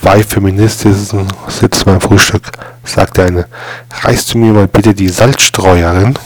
Zwei Feministinnen sitzen beim Frühstück, sagte eine. Reichst du mir mal bitte die Salzstreuerin?